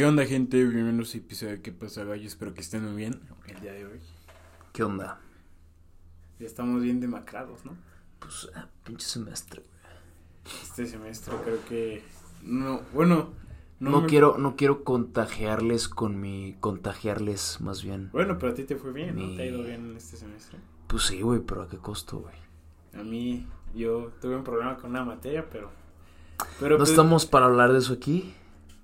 ¿Qué onda, gente? Bienvenidos a un episodio de ¿Qué pasa, gallo? Espero que estén muy bien el día de hoy. ¿Qué onda? Ya estamos bien demacrados, ¿no? Pues, ah, pinche semestre, güey. Este semestre creo que... No, bueno... No, me- quiero, no quiero contagiarles con mi... Contagiarles, más bien. Bueno, pero a ti te fue bien, ¿no? ¿Te ha ido bien en este semestre? Pues sí, güey, pero ¿a qué costo, güey? A mí, yo tuve un problema con una materia, pero... Pero No pues, estamos para hablar de eso aquí.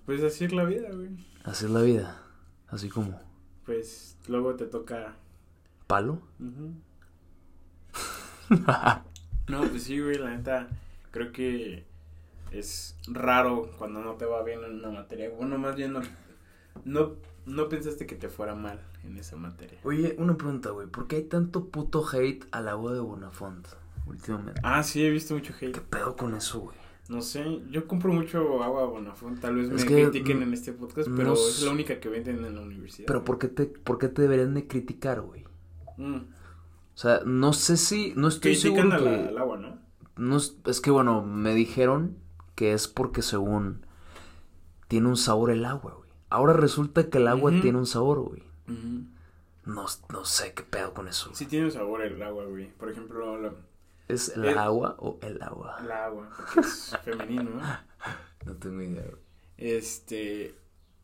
Pues así es la vida, güey. Así es la vida. Así como... Pues luego te toca... ¿Palo? No, pues sí, güey, la neta, creo que es raro cuando no te va bien en una materia. Bueno, más bien no, no, no pensaste que te fuera mal en esa materia. Oye, una pregunta, güey. ¿Por qué hay tanto puto hate al agua de Bonafont últimamente? Ah, sí, he visto mucho ¿Qué hate. pedo con eso, güey? No sé, yo compro mucho agua Bonafont, tal vez Es me que, critiquen mm, en este podcast, pero es la única que venden en la universidad. Pero ¿por qué te, por qué te deberían de criticar, güey? Mm. O sea, no sé si... No estoy Critican seguro a la- que... al agua, ¿no? No es, que bueno, me dijeron que es porque según tiene un sabor el agua, güey. Ahora resulta que el agua tiene un sabor, güey. No, no sé qué pedo con eso. Sí tiene un sabor el agua, güey. Por ejemplo, la, ¿Es el el- agua o el agua? el agua, porque es femenino, ¿no? No tengo idea, güey. Este,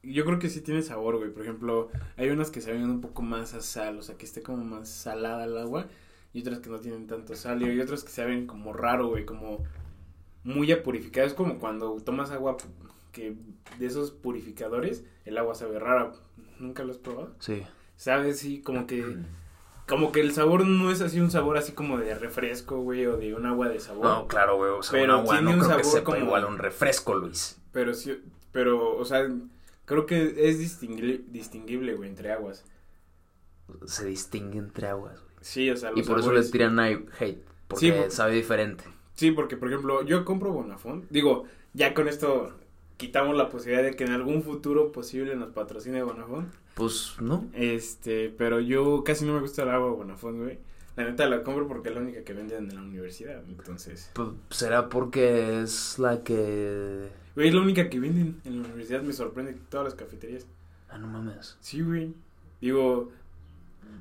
yo creo que sí tiene sabor, güey. Por ejemplo, hay unas que saben un poco más a sal, o sea, que esté como más salada el agua, y otras que no tienen tanto sal, y hay otras que saben como raro, güey, como muy a purificado. Es como cuando tomas agua que de esos purificadores, el agua sabe rara. ¿Nunca lo has probado? Sí. Sabe así como que como que el sabor no es así un sabor así como de refresco, güey, o de un agua de sabor. No, claro, güey. O sea, Pero un agua tiene no un creo que sabor sepa como- igual a un refresco, Luis. Pero sí, pero, o sea, creo que es distingui- distinguible, güey, entre aguas. Se distingue entre aguas, güey. Sí, o sea, Y por eso le sabores- tiran hate. Porque Sí, sabe diferente. Sí, porque, por ejemplo, yo compro Bonafont. Digo, ya con esto quitamos la posibilidad de que en algún futuro posible nos patrocine Bonafont. Pues, ¿no? Este, pero yo casi no me gusta el agua Bonafont, güey. La neta la compro porque es la única que venden en la universidad, entonces... Pues, será porque es la que... Güey, es la única que venden en la universidad, me sorprende que todas las cafeterías. Ah, no mames. Sí, güey. Digo,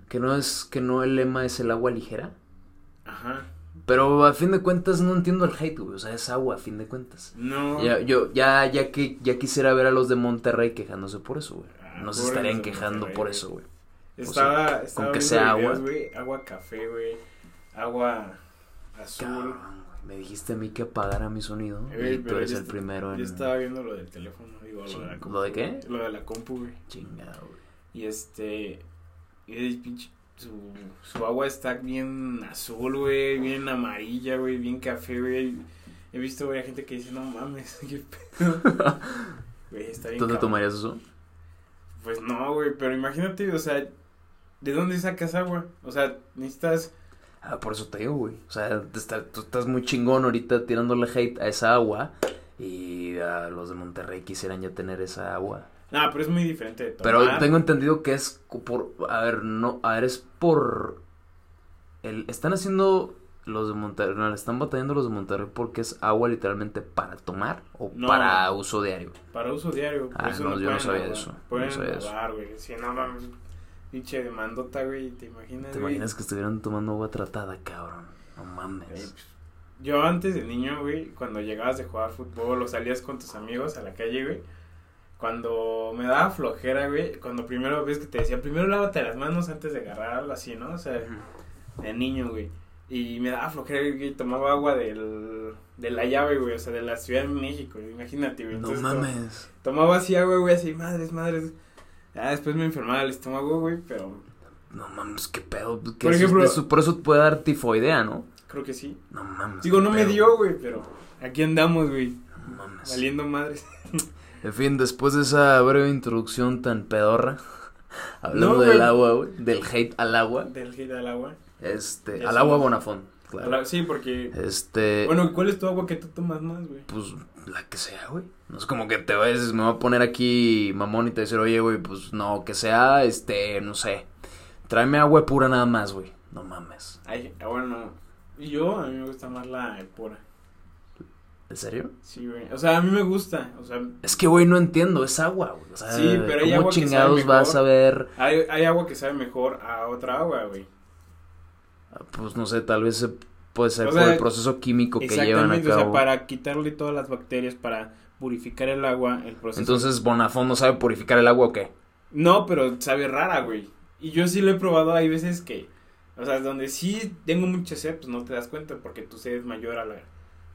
Que no es, que no el lema es el agua ligera. ajá. Pero a fin de cuentas no entiendo el hate, güey. O sea, es agua a fin de cuentas. No. Ya, yo, ya, ya que, ya quisiera ver a los de Monterrey quejándose por eso, güey. No se estarían quejando por eso, güey. Estaba, estaba con que sea agua. güey, agua café, güey, agua azul. Cabrón. Me dijiste a mí que apagara mi sonido. Eh, y tú eres el primero en. Yo estaba viendo lo del teléfono, digo, lo de la compu. ¿Lo de qué? Lo de la compu, güey. Chingado, güey. Y este, y pinche, su, su agua está bien azul, güey, bien amarilla, güey, bien café, güey. He visto, güey, a gente que dice, no mames, qué pedo. Güey, está bien ¿Tú te tomarías eso? Pues no, güey, pero imagínate, o sea, ¿de dónde sacas agua? O sea, necesitas... Ah, por eso te digo, güey. O sea, te está- tú estás muy chingón ahorita tirándole hate a esa agua. Y a los de Monterrey quisieran ya tener esa agua. No, pero es muy diferente de tomar. Pero tengo entendido que es por, a ver, no, a ver, es por, el, están haciendo los de Monterrey, no, le están batallando los de Monterrey porque es agua literalmente para tomar o No. para uso diario. Para uso diario. Ah, eso no, yo no sabía lavar. eso, no Pueden sabía lavar, güey. Si no mames, pinche demandota, güey, ¿te imaginas, ¿Te güey? imaginas que estuvieran tomando agua tratada, cabrón? No mames. pues, Yo antes de niño, güey, cuando llegabas de jugar fútbol o salías con tus amigos a la calle, güey, cuando me daba flojera, güey, cuando primero ves que te decía, primero lávate las manos antes de agarrar algo así, ¿no? O sea, de niño, güey. Y me daba flojera, güey, tomaba agua del, de la llave, güey, o sea, de la Ciudad de México, imagínate, güey. No Entonces, to- mames. Tomaba así agua, güey, así, madres, madres. Ya después me enfermaba el estómago, güey, pero No mames, qué pedo. Que Por eso- ejemplo- eso- por eso puede dar tifoidea, ¿no? creo que sí. No mames. Digo, no me dio, güey, pero aquí andamos, güey, No mames. valiendo madres. En fin, después de esa breve introducción tan pedorra, hablando No, del agua, güey, del hate al agua, Del hit al agua. Este, al agua. Bonafont, claro. Sí, porque... Este, Bueno, ¿cuál es tu agua que tú tomas más, güey? pues la que sea, güey. No es como que te vayas, me voy a poner aquí mamón y te decir, oye, güey, pues no, que sea, este, no sé, tráeme agua pura nada más, güey. No mames. Ay, bueno, yo, a mí me gusta más la pura. ¿En serio? Sí, güey. O sea, a mí me gusta. O sea, Es que, güey, no entiendo, es agua, güey. O sea, Sí, pero hay ¿cómo agua que sabe chingados mejor? vas a ver? hay, hay agua que sabe mejor a otra agua, güey. Pues no sé, tal vez puede ser O por sea, el proceso químico que llevan a Exactamente, o cabo. sea, para quitarle todas las bacterias, para purificar el agua, el proceso. Entonces, Bonafón no sabe purificar el agua o qué? No, pero sabe rara, güey. Y yo sí lo he probado, hay veces que, o sea, donde sí tengo mucha sed, pues no te das cuenta porque tu sed es mayor a la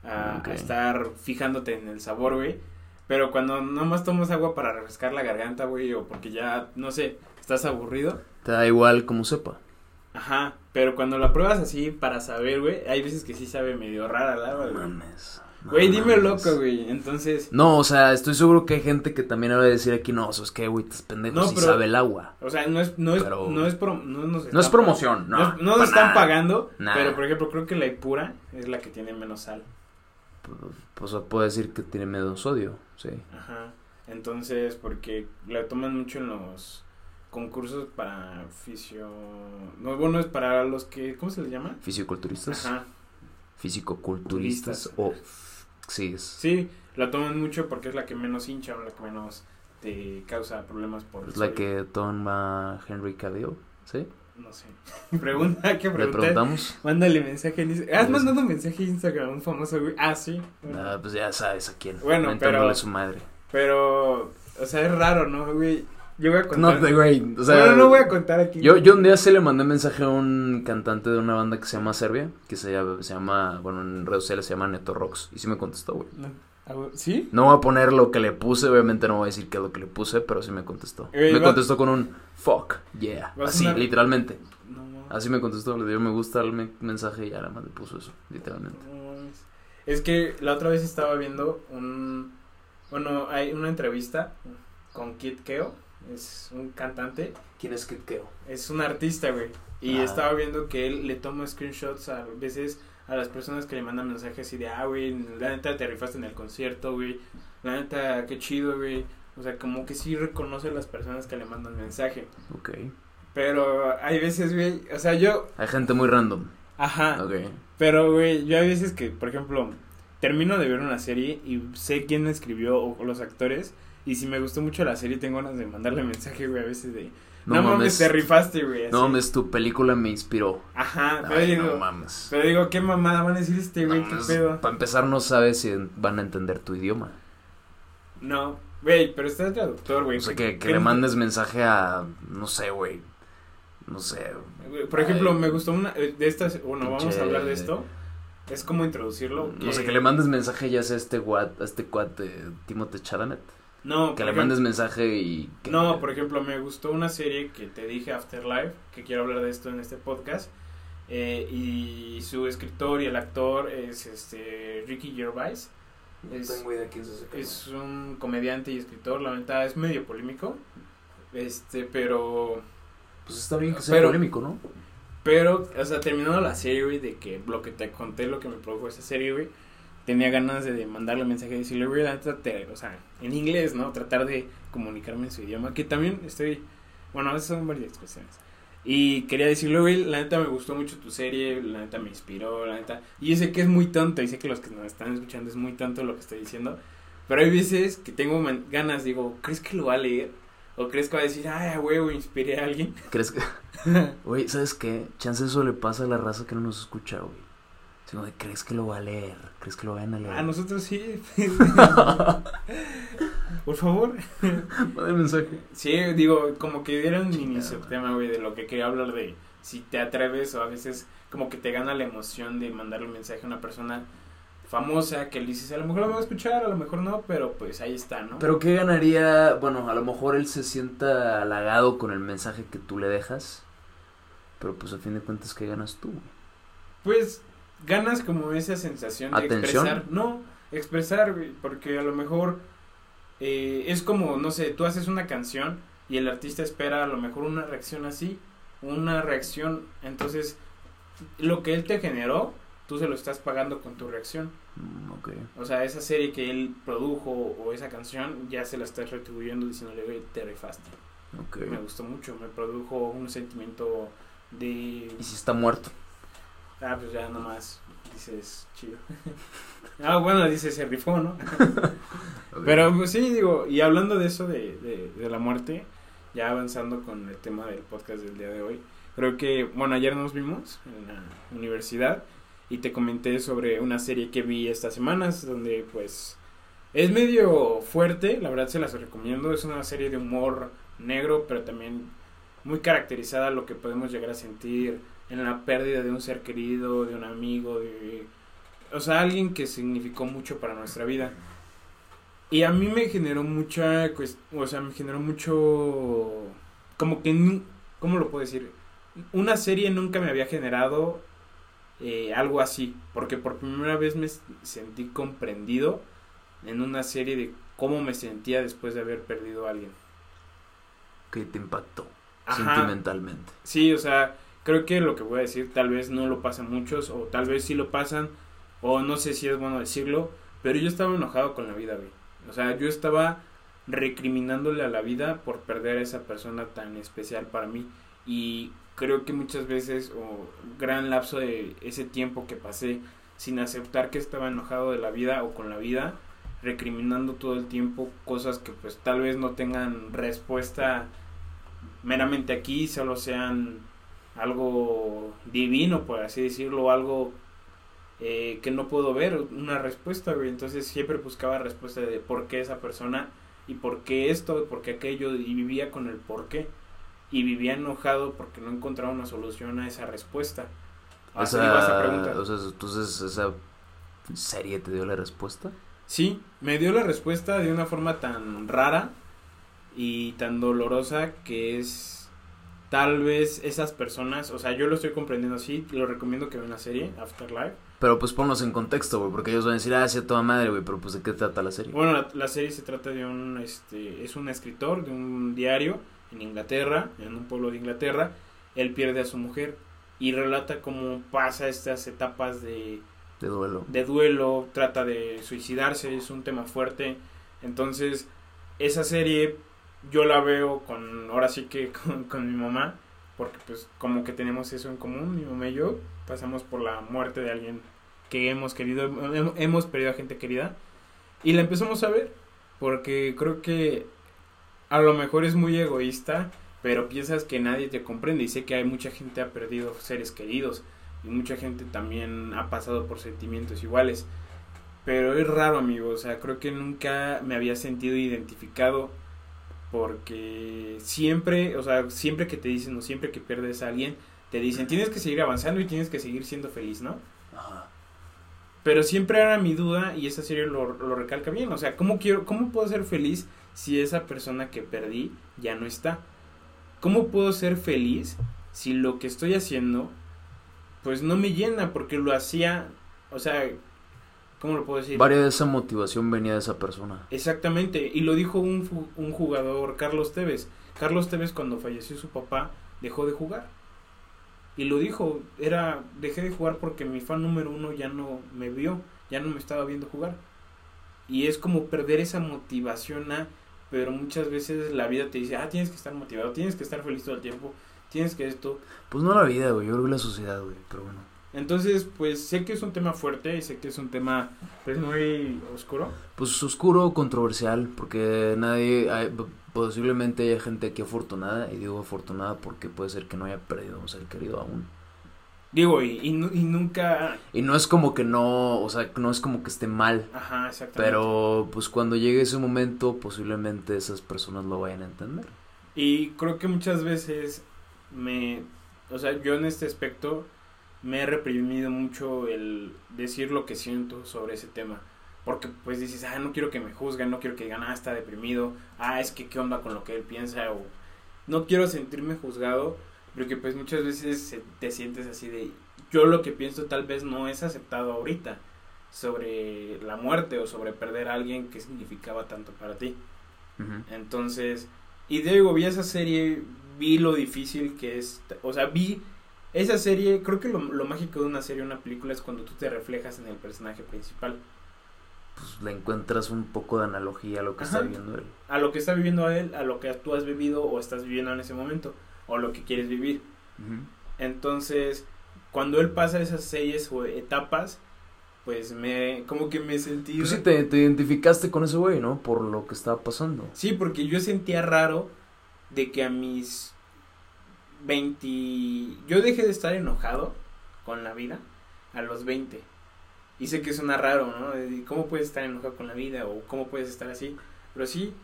a estar fijándote en el sabor, güey. Pero cuando nomás tomas agua para refrescar la garganta, güey, o porque ya, no sé, estás aburrido. Te da igual como sepa. Ajá, pero cuando la pruebas así para saber, güey, hay veces que sí sabe medio rara el agua, güey. mames. no Güey, dime mames. loco, güey. Entonces, No, o sea, estoy seguro que hay gente que también va a decir aquí, no, eso es que, güey, estás pendejo, No, si pero- sabe el agua. o sea, no es, no es, Pero- no es, pro- no nos No es están- promoción, no. No, no nos están nada. pagando, Nah. pero por ejemplo, creo que la Ipura es la que tiene menos sal. Pues se puede decir que tiene medio sodio, sí. Ajá. Entonces, porque la toman mucho en los concursos para fisio. No, bueno, es para los que. ¿Cómo se les llama? Fisiculturistas, Ajá. fisicoculturistas o... Sí, es, Sí, la toman mucho porque es la que menos hincha o la que menos te causa problemas por. es la que toma Henry Cavill, ¿sí? No sé. Pregunta, ¿qué Le pregunta? preguntamos. Mándale mensaje en Instagram. ¿Has Pues- mandado un mensaje en Instagram a un famoso güey? Ah, sí. Ah, pues ya sabes a quién. Bueno, pero- su madre. Pero, o sea, es raro, ¿no, güey? Yo voy a No, contar. te- güey, o sea... bueno, no voy a contar aquí. Yo, yo un día se le mandé mensaje a un cantante de una banda que se llama Serbia, que se llama, se llama bueno, en redes sociales se llama Neto Rocks, y sí me contestó, güey. No, ¿Sí? No voy a poner lo que le puse, obviamente no voy a decir qué es lo que le puse, pero sí me contestó. Ey, me contestó con un fuck, yeah, así, literalmente. No, no. Así me contestó, le dio me gusta al me- mensaje y ya nada más le puso eso, literalmente. No. Es que la otra vez estaba viendo un. Bueno, hay una entrevista con Kid Keo. Es un cantante. ¿Quién es Kid Keo? Es un artista, güey. Y Ah. estaba viendo que él le toma screenshots a veces a las personas que le mandan mensajes así de, ah, güey, la neta te rifaste en el concierto, güey. La neta, qué chido, güey. O sea, como que sí reconoce a las personas que le mandan mensaje. Ok. Pero hay veces, güey, o sea, yo, Hay gente muy random. ajá. Ok. Pero, güey, yo hay veces que, por ejemplo, termino de ver una serie y sé quién la escribió o, los actores. Y si me gustó mucho la serie, tengo ganas de mandarle mensaje, güey, a veces de... No, mames, te rifaste, güey. No mames, tu película me inspiró. Ajá, pero Ay, digo... no mames. Pero digo, ¿qué mamada van a decir este, güey? ¿Qué pedo? Para empezar, no sabes si van a entender tu idioma. No, güey, pero está el traductor, güey. O sea, que, que ¿Qué- le mandes mensaje a, no sé, güey. No sé. Por ejemplo, Ay. me gustó una eh, de estas... Bueno, vamos a hablar de esto. Es como introducirlo. No sé, que le mandes mensaje ya sea a este guat, a este cuat de Timothée Chalamet. No, Que le ejemplo- mandes mensaje y... que- No, por ejemplo, me gustó una serie que te dije, Afterlife, que quiero hablar de esto en este podcast. eh, y su escritor y el actor es este Ricky Gervais. No es- tengo idea quién es ese Es un comediante y escritor, la verdad es medio polémico. Este, pero Pues está bien que sea Pero- polémico, ¿no? Pero o sea, terminando la serie, de que lo que te conté, lo que me produjo esa serie, güey, tenía ganas de, mandarle mensaje y decirle, güey, o sea, en inglés, ¿no? Tratar de comunicarme en su idioma, que también estoy, bueno, esas son varias expresiones. Y quería decirle, güey, la neta me gustó mucho tu serie, la neta me inspiró, la neta. Y sé que es muy tonto, y sé que los que nos están escuchando es muy tonto lo que estoy diciendo. Pero hay veces que tengo ganas, digo, ¿crees que lo va a leer? ¿O crees que va a decir, ay, a huevo, inspiré a alguien? ¿Crees que...? Güey, ¿sabes qué? Chance eso le pasa a la raza que no nos escucha, güey. Sino de, ¿crees que lo va a leer? ¿Crees que lo vayan a leer? A nosotros sí. Por favor. Manda el mensaje. Sí, digo, como que dieron mini Chingada. subtema, güey, de lo que quería hablar de si te atreves o a veces como que te gana la emoción de mandarle un mensaje a una persona famosa que le dices, a lo mejor lo va a escuchar, a lo mejor no, pero pues ahí está, ¿no? Pero ¿qué ganaría? Bueno, a lo mejor él se sienta halagado con el mensaje que tú le dejas. Pero pues a fin de cuentas, ¿qué ganas tú? Pues ganas como esa sensación de ¿Atención? expresar. No, expresar, güey, porque a lo mejor eh, es como, no sé, tú haces una canción y el artista espera a lo mejor una reacción así, una reacción, entonces lo que él te generó, tú se lo estás pagando con tu reacción. Mm. O sea, esa serie que él produjo o esa canción, ya se la estás retribuyendo diciéndole, güey, te rifaste. Ok. Me gustó mucho, me produjo un sentimiento de... ¿Y si está muerto? Ah, pues ya nomás dices, chido. ah, bueno, dices, se rifó, ¿no? Pero pues, sí, digo, y hablando de eso de, de, de la muerte, ya avanzando con el tema del podcast del día de hoy, creo que, bueno, ayer nos vimos en la universidad y te comenté sobre una serie que vi estas semanas donde pues es medio fuerte, la verdad se las recomiendo, es una serie de humor negro, pero también muy caracterizada lo que podemos llegar a sentir en la pérdida de un ser querido, de un amigo, de o sea, alguien que significó mucho para nuestra vida. Y a mí me generó mucha, o sea, me generó mucho, como que, ¿cómo lo puedo decir? Una serie nunca me había generado eh, algo así, porque por primera vez me sentí comprendido en una serie de cómo me sentía después de haber perdido a alguien. Que te impactó sentimentalmente. Sí, o sea, creo que lo que voy a decir tal vez no lo pasan muchos, o tal vez sí lo pasan, o no sé si es bueno decirlo, pero yo estaba enojado con la vida, güey. O sea, yo estaba recriminándole a la vida por perder a esa persona tan especial para mí. Y creo que muchas veces, o gran lapso de ese tiempo que pasé sin aceptar que estaba enojado de la vida o con la vida, recriminando todo el tiempo cosas que pues tal vez no tengan respuesta meramente aquí, solo sean algo divino, por así decirlo, algo eh, que no puedo ver una respuesta. Entonces siempre buscaba respuesta de por qué esa persona y por qué esto, por qué aquello, y vivía con el por qué. Y vivía enojado porque no encontraba una solución a esa respuesta. O sea, entonces esa serie te dio la respuesta. Sí, me dio la respuesta de una forma tan rara y tan dolorosa que es tal vez esas personas, o sea, yo lo estoy comprendiendo así, lo recomiendo que vean la serie Afterlife pero pues ponlos en contexto, güey, porque ellos van a decir, ah, sí, toda madre, güey, pero pues de qué trata la serie. Bueno, la, serie se trata de un, este, es un escritor de un diario en Inglaterra, en un pueblo de Inglaterra, él pierde a su mujer y relata cómo pasa estas etapas de... De duelo. De duelo, trata de suicidarse, es un tema fuerte. Entonces, esa serie yo la veo con, ahora sí que con, con mi mamá, porque pues como que tenemos eso en común, mi mamá y yo, pasamos por la muerte de alguien que hemos querido, hemos perdido a gente querida y la empezamos a ver porque creo que a lo mejor es muy egoísta, pero piensas que nadie te comprende y sé que hay mucha gente ha perdido seres queridos y mucha gente también ha pasado por sentimientos iguales. Pero es raro, amigo, o sea, creo que nunca me había sentido identificado porque siempre, o sea, siempre que te dicen o siempre que pierdes a alguien, te dicen, tienes que seguir avanzando y tienes que seguir siendo feliz, ¿no? Ajá. Pero siempre era mi duda y esa serie lo, lo recalca bien, o sea, ¿cómo, quiero, ¿cómo puedo ser feliz si esa persona que perdí ya no está? ¿Cómo puedo ser feliz si lo que estoy haciendo pues no me llena porque lo hacía, o sea, ¿cómo lo puedo decir? Varia de esa motivación venía de esa persona. Exactamente, y lo dijo un, un jugador, Carlos Tevez. Carlos Tevez cuando falleció su papá dejó de jugar y lo dijo, era, dejé de jugar porque mi fan número uno ya no me vio, ya no me estaba viendo jugar. Y es como perder esa motivación a, pero muchas veces la vida te dice, ah, tienes que estar motivado, tienes que estar feliz todo el tiempo, tienes que esto. Pues no la vida, güey, yo creo que la sociedad, güey, pero bueno. Entonces, pues sé que es un tema fuerte y sé que es un tema pues muy oscuro. Pues oscuro, controversial, porque nadie, posiblemente haya gente aquí afortunada, y digo afortunada porque puede ser que no haya perdido un ser querido aún. Digo, y, y, nunca... Y no es como que no, o sea, no es como que esté mal. Ajá, exactamente. Pero pues cuando llegue ese momento, posiblemente esas personas lo vayan a entender. Y creo que muchas veces me, o sea, yo en este aspecto me he reprimido mucho el decir lo que siento sobre ese tema porque pues dices, ah, no quiero que me juzguen, no quiero que digan, ah, está deprimido, ah, es que qué onda con lo que él piensa, o no quiero sentirme juzgado, porque pues muchas veces te sientes así de, yo lo que pienso tal vez no es aceptado ahorita sobre la muerte o sobre perder a alguien que significaba tanto para ti. Entonces, y digo, vi esa serie, vi lo difícil que es, o sea, vi esa serie, creo que lo, lo mágico de una serie, una película es cuando tú te reflejas en el personaje principal pues le encuentras un poco de analogía a lo que está viviendo él. A lo que está viviendo él, a lo que tú has vivido o estás viviendo en ese momento, o lo que quieres vivir. Entonces, cuando él pasa esas series o etapas, pues me, como que me sentí... Pues sí, te, te identificaste con ese güey, ¿no? Por lo que estaba pasando. Sí, porque yo sentía raro de que a mis 20... Yo dejé de estar enojado con la vida a los 20. Y sé que suena raro, ¿no? ¿Cómo puedes estar enojado con la vida? O ¿cómo puedes estar así? Pero sí,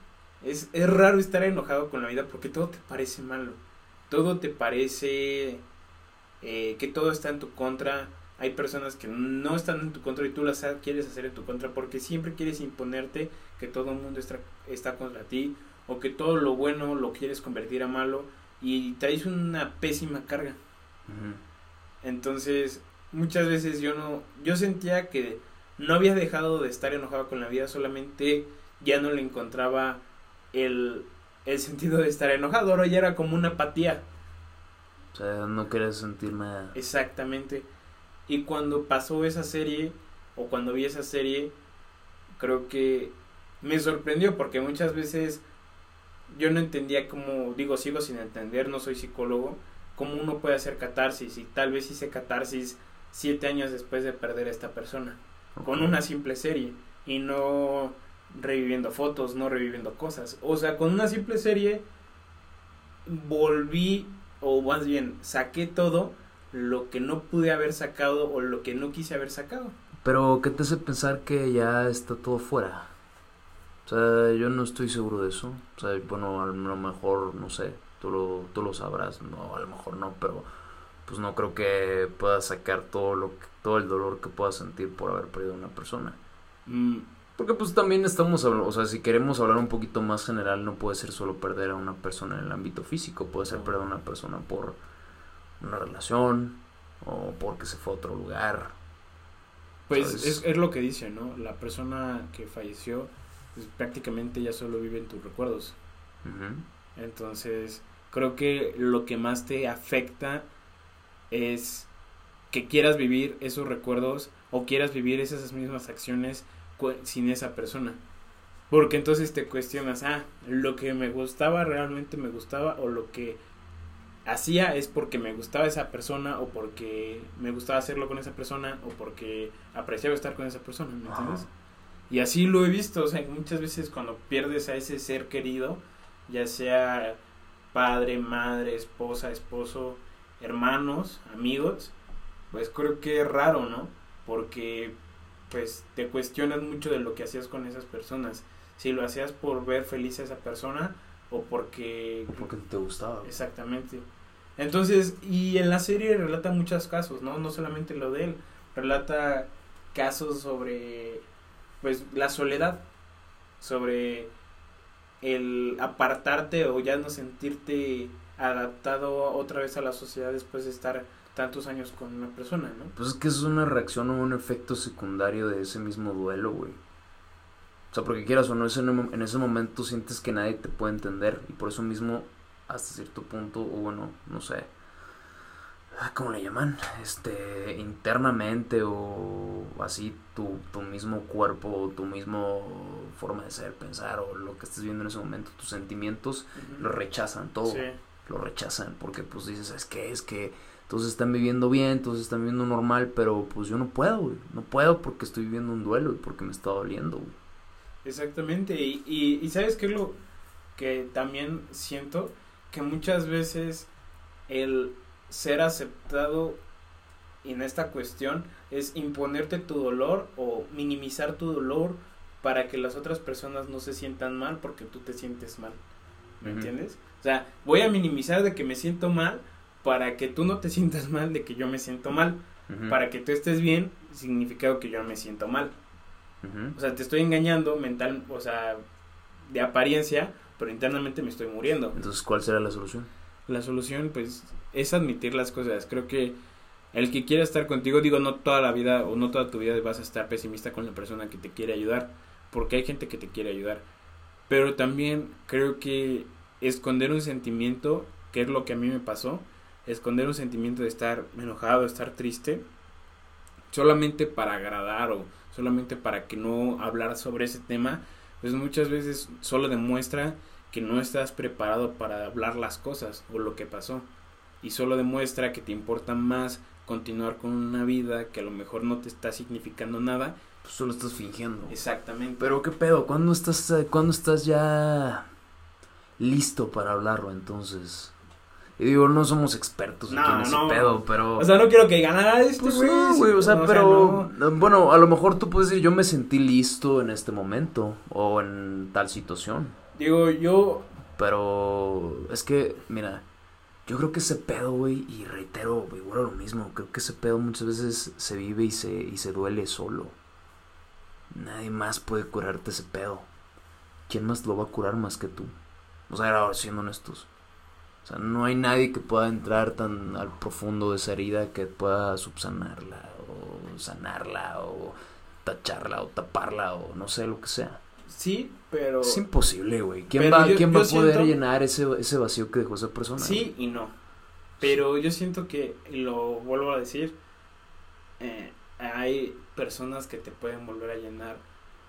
es, es raro estar enojado con la vida porque todo te parece malo. Todo te parece eh, que todo está en tu contra. Hay personas que no están en tu contra y tú las quieres hacer en tu contra porque siempre quieres imponerte que todo el mundo está, está contra ti o que todo lo bueno lo quieres convertir a malo y traes una pésima carga. Entonces, muchas veces yo no, yo sentía que no había dejado de estar enojado con la vida, solamente ya no le encontraba el, el sentido de estar enojado, ahora ya era como una apatía, O sea, no querías sentirme... exactamente. Y cuando pasó esa serie, o cuando vi esa serie, creo que me sorprendió porque muchas veces yo no entendía cómo, digo, sigo sin entender, no soy psicólogo, cómo uno puede hacer catarsis y tal vez hice catarsis siete años después de perder a esta persona, con una simple serie y no reviviendo fotos, no reviviendo cosas. O sea, con una simple serie volví, o más bien, saqué todo lo que no pude haber sacado o lo que no quise haber sacado. Pero, ¿qué te hace pensar que ya está todo fuera? O sea, yo no estoy seguro de eso. O sea, bueno, a lo mejor, no sé, tú lo, tú lo sabrás, no, a lo mejor no, pero pues no creo que puedas sacar todo lo que, todo el dolor que puedas sentir por haber perdido a una persona. Mm, Porque pues también estamos hablando, o sea, si queremos hablar un poquito más general, no puede ser solo perder a una persona en el ámbito físico, puede ser perder a una persona por una relación o porque se fue a otro lugar. Pues es, es lo que dice, ¿no? La persona que falleció, pues prácticamente ya solo vive en tus recuerdos. Entonces, creo que lo que más te afecta es que quieras vivir esos recuerdos o quieras vivir esas mismas acciones sin esa persona. Porque entonces te cuestionas, ah, lo que me gustaba realmente me gustaba o lo que hacía es porque me gustaba esa persona o porque me gustaba hacerlo con esa persona o porque apreciaba estar con esa persona, ¿me Ajá. entiendes? Y así lo he visto, o sea, muchas veces cuando pierdes a ese ser querido, ya sea padre, madre, esposa, esposo, hermanos, amigos, pues creo que es raro, ¿no? Porque pues te cuestionas mucho de lo que hacías con esas personas. Si lo hacías por ver feliz a esa persona o porque... Porque te gustaba. Exactamente. Entonces, y en la serie relata muchos casos, ¿no? No solamente lo de él, relata casos sobre, pues, la soledad, sobre el apartarte o ya no sentirte adaptado otra vez a la sociedad después de estar tantos años con una persona, ¿no? Pues es que es una reacción o un efecto secundario de ese mismo duelo, güey. O sea, porque quieras o no, ese- en ese momento sientes que nadie te puede entender y por eso mismo, hasta cierto punto, o bueno, no sé, ah, ¿cómo le llaman? Este, internamente o así, tu, tu mismo cuerpo, tu mismo forma de ser, pensar o lo que estés viendo en ese momento, tus sentimientos lo rechazan todo Sí. lo rechazan porque pues dices, es que es que todos están viviendo bien, todos están viviendo normal, pero pues yo no puedo, güey, no puedo porque estoy viviendo un duelo y porque me está doliendo, güey. Exactamente, y, y, y sabes qué es lo que también siento, que muchas veces el ser aceptado en esta cuestión es imponerte tu dolor o minimizar tu dolor para que las otras personas no se sientan mal porque tú te sientes mal, ¿me entiendes? O sea, voy a minimizar de que me siento mal para que tú no te sientas mal de que yo me siento mal, para que tú estés bien, significado que yo me siento mal. O sea, te estoy engañando mental, o sea, de apariencia, pero internamente me estoy muriendo. Entonces, ¿cuál será la solución? La solución, pues, es admitir las cosas. Creo que el que quiera estar contigo, digo, no toda la vida o no toda tu vida vas a estar pesimista con la persona que te quiere ayudar, porque hay gente que te quiere ayudar. Pero también creo que esconder un sentimiento, que es lo que a mí me pasó, esconder un sentimiento de estar enojado, estar triste, solamente para agradar o solamente para que no hablar sobre ese tema, pues muchas veces solo demuestra que no estás preparado para hablar las cosas o lo que pasó. y solo demuestra que te importa más continuar con una vida que a lo mejor no te está significando nada. Pues solo estás fingiendo. Exactamente. Pero qué pedo, ¿cuándo estás, eh, ¿cuándo estás ya listo para hablarlo entonces? Y digo, no somos expertos No, aquí en ese no. pedo, pero... O sea, no quiero que ganara este Pues güey. no, güey, o sea, no, pero no. bueno, a lo mejor tú puedes decir yo me sentí listo en este momento o en tal situación, Digo, yo pero es que, mira, yo creo que ese pedo, güey, y reitero, güey, bueno, lo mismo, creo que ese pedo muchas veces se vive y se y se duele solo. Nadie más puede curarte ese pedo. ¿Quién más lo va a curar más que tú? O sea, ahora siendo honestos. O sea, no hay nadie que pueda entrar tan al profundo de esa herida que pueda subsanarla o sanarla o tacharla o taparla o no sé lo que sea. sí, pero Es imposible, güey. ¿Quién Pero va, yo- ¿quién va a poder siento- llenar ese, ese vacío que dejó esa persona? sí y no. Pero yo siento que, lo vuelvo a decir, eh, hay personas que te pueden volver a llenar